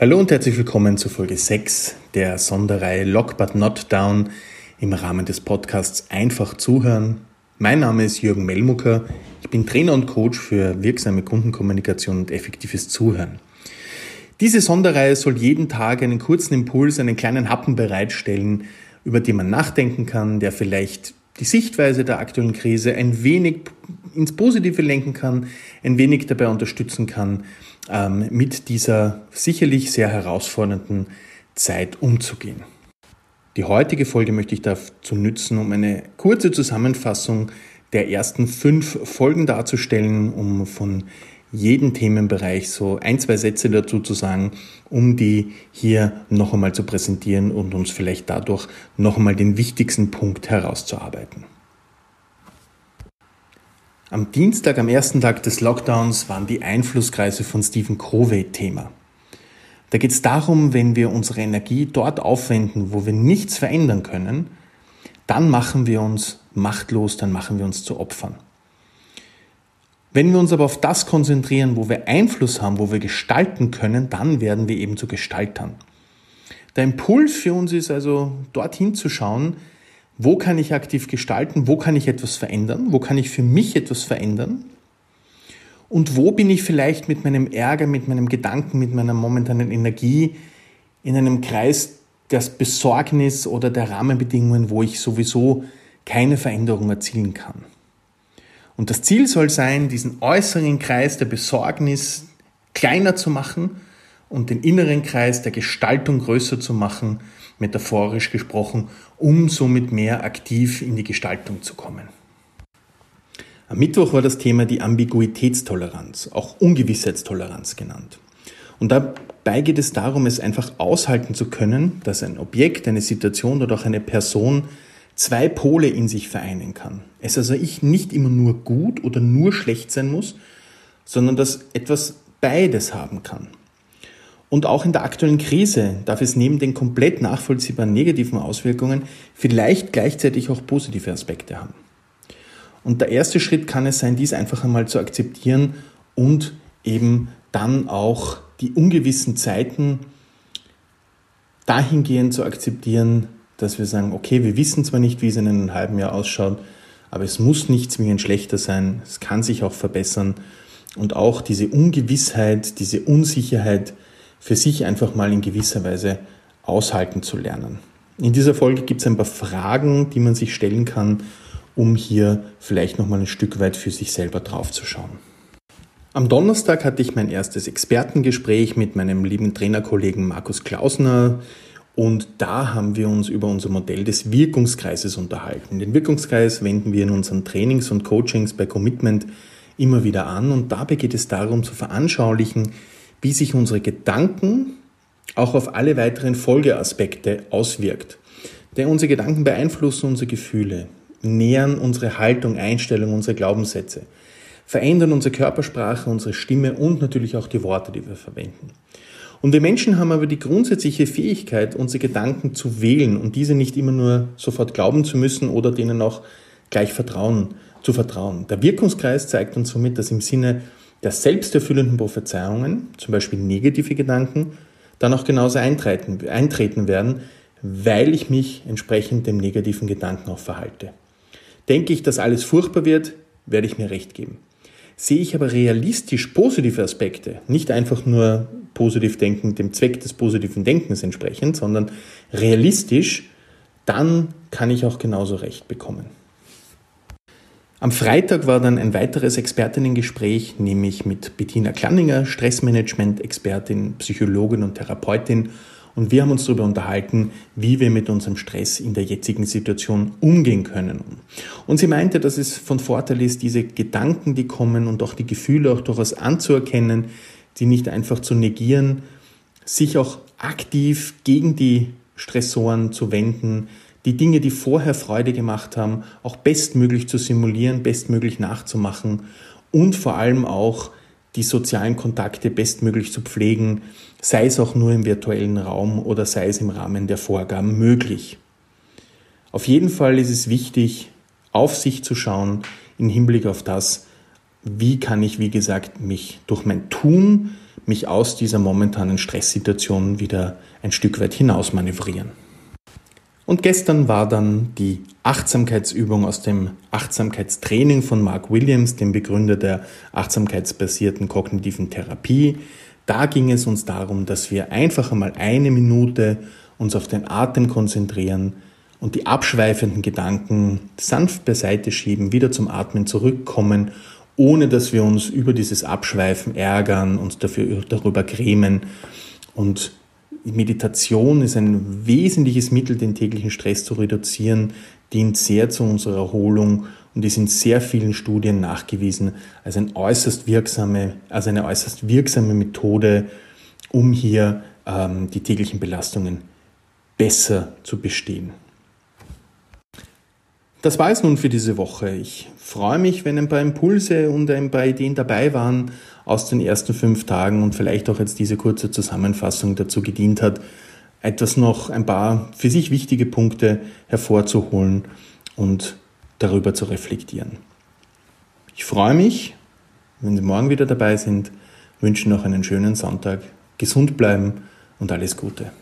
Hallo und herzlich willkommen zu Folge 6 der Sonderreihe Lock But Not Down im Rahmen des Podcasts Einfach zuhören. Mein Name ist Jürgen Melmucker. Ich bin Trainer und Coach für wirksame Kundenkommunikation und effektives Zuhören. Diese Sonderreihe soll jeden Tag einen kurzen Impuls, einen kleinen Happen bereitstellen, über den man nachdenken kann, der vielleicht die Sichtweise der aktuellen Krise ein wenig ins Positive lenken kann, ein wenig dabei unterstützen kann, ähm, mit dieser sicherlich sehr herausfordernden Zeit umzugehen. Die heutige Folge möchte ich dazu nützen, um eine kurze Zusammenfassung der ersten fünf Folgen darzustellen, um von jedem Themenbereich so ein, zwei Sätze dazu zu sagen, um die hier noch einmal zu präsentieren und uns vielleicht dadurch noch einmal den wichtigsten Punkt herauszuarbeiten. Am Dienstag, am ersten Tag des Lockdowns, waren die Einflusskreise von Stephen Covey Thema. Da geht es darum, wenn wir unsere Energie dort aufwenden, wo wir nichts verändern können, dann machen wir uns machtlos, dann machen wir uns zu Opfern. Wenn wir uns aber auf das konzentrieren, wo wir Einfluss haben, wo wir gestalten können, dann werden wir eben zu Gestaltern. Der Impuls für uns ist also, dorthin zu schauen, wo kann ich aktiv gestalten, wo kann ich etwas verändern, wo kann ich für mich etwas verändern und wo bin ich vielleicht mit meinem Ärger, mit meinem Gedanken, mit meiner momentanen Energie in einem Kreis der Besorgnis oder der Rahmenbedingungen, wo ich sowieso keine Veränderung erzielen kann. Und das Ziel soll sein, diesen äußeren Kreis der Besorgnis kleiner zu machen und den inneren Kreis der Gestaltung größer zu machen, metaphorisch gesprochen, um somit mehr aktiv in die Gestaltung zu kommen. Am Mittwoch war das Thema die Ambiguitätstoleranz, auch Ungewissheitstoleranz genannt. Und dabei geht es darum, es einfach aushalten zu können, dass ein Objekt, eine Situation oder auch eine Person zwei Pole in sich vereinen kann. Es also ich nicht immer nur gut oder nur schlecht sein muss, sondern dass etwas beides haben kann. Und auch in der aktuellen Krise darf es neben den komplett nachvollziehbaren negativen Auswirkungen vielleicht gleichzeitig auch positive Aspekte haben. Und der erste Schritt kann es sein, dies einfach einmal zu akzeptieren und eben dann auch die ungewissen Zeiten dahingehend zu akzeptieren, dass wir sagen, okay, wir wissen zwar nicht, wie es in einem halben Jahr ausschaut, aber es muss nicht zwingend schlechter sein, es kann sich auch verbessern und auch diese Ungewissheit, diese Unsicherheit für sich einfach mal in gewisser Weise aushalten zu lernen. In dieser Folge gibt es ein paar Fragen, die man sich stellen kann, um hier vielleicht nochmal ein Stück weit für sich selber draufzuschauen. Am Donnerstag hatte ich mein erstes Expertengespräch mit meinem lieben Trainerkollegen Markus Klausner und da haben wir uns über unser Modell des Wirkungskreises unterhalten. Den Wirkungskreis wenden wir in unseren Trainings und Coachings bei Commitment immer wieder an und dabei geht es darum zu veranschaulichen, wie sich unsere Gedanken auch auf alle weiteren Folgeaspekte auswirkt. Denn unsere Gedanken beeinflussen unsere Gefühle, nähern unsere Haltung, Einstellung, unsere Glaubenssätze, verändern unsere Körpersprache, unsere Stimme und natürlich auch die Worte, die wir verwenden. Und wir Menschen haben aber die grundsätzliche Fähigkeit, unsere Gedanken zu wählen und diese nicht immer nur sofort glauben zu müssen oder denen auch gleich vertrauen, zu vertrauen. Der Wirkungskreis zeigt uns somit, dass im Sinne der selbsterfüllenden Prophezeiungen, zum Beispiel negative Gedanken, dann auch genauso eintreten, eintreten werden, weil ich mich entsprechend dem negativen Gedanken auch verhalte. Denke ich, dass alles furchtbar wird, werde ich mir recht geben. Sehe ich aber realistisch positive Aspekte, nicht einfach nur positiv denken, dem Zweck des positiven Denkens entsprechend, sondern realistisch, dann kann ich auch genauso recht bekommen. Am Freitag war dann ein weiteres Expertinnengespräch, nämlich mit Bettina Klanninger, Stressmanagement-Expertin, Psychologin und Therapeutin. Und wir haben uns darüber unterhalten, wie wir mit unserem Stress in der jetzigen Situation umgehen können. Und sie meinte, dass es von Vorteil ist, diese Gedanken, die kommen und auch die Gefühle auch durchaus anzuerkennen, die nicht einfach zu negieren, sich auch aktiv gegen die Stressoren zu wenden, die Dinge, die vorher Freude gemacht haben, auch bestmöglich zu simulieren, bestmöglich nachzumachen und vor allem auch die sozialen Kontakte bestmöglich zu pflegen, sei es auch nur im virtuellen Raum oder sei es im Rahmen der Vorgaben möglich. Auf jeden Fall ist es wichtig, auf sich zu schauen im Hinblick auf das, wie kann ich, wie gesagt, mich durch mein Tun mich aus dieser momentanen Stresssituation wieder ein Stück weit hinaus manövrieren. Und gestern war dann die Achtsamkeitsübung aus dem Achtsamkeitstraining von Mark Williams, dem Begründer der achtsamkeitsbasierten kognitiven Therapie. Da ging es uns darum, dass wir einfach einmal eine Minute uns auf den Atem konzentrieren und die abschweifenden Gedanken sanft beiseite schieben, wieder zum Atmen zurückkommen, ohne dass wir uns über dieses Abschweifen ärgern, uns dafür, darüber grämen. Und Meditation ist ein wesentliches Mittel, den täglichen Stress zu reduzieren, dient sehr zu unserer Erholung und ist in sehr vielen Studien nachgewiesen als, ein äußerst wirksame, als eine äußerst wirksame Methode, um hier ähm, die täglichen Belastungen besser zu bestehen. Das war es nun für diese Woche. Ich freue mich, wenn ein paar Impulse und ein paar Ideen dabei waren aus den ersten fünf Tagen und vielleicht auch jetzt diese kurze Zusammenfassung dazu gedient hat, etwas noch ein paar für sich wichtige Punkte hervorzuholen und darüber zu reflektieren. Ich freue mich, wenn Sie morgen wieder dabei sind, wünsche noch einen schönen Sonntag, gesund bleiben und alles Gute.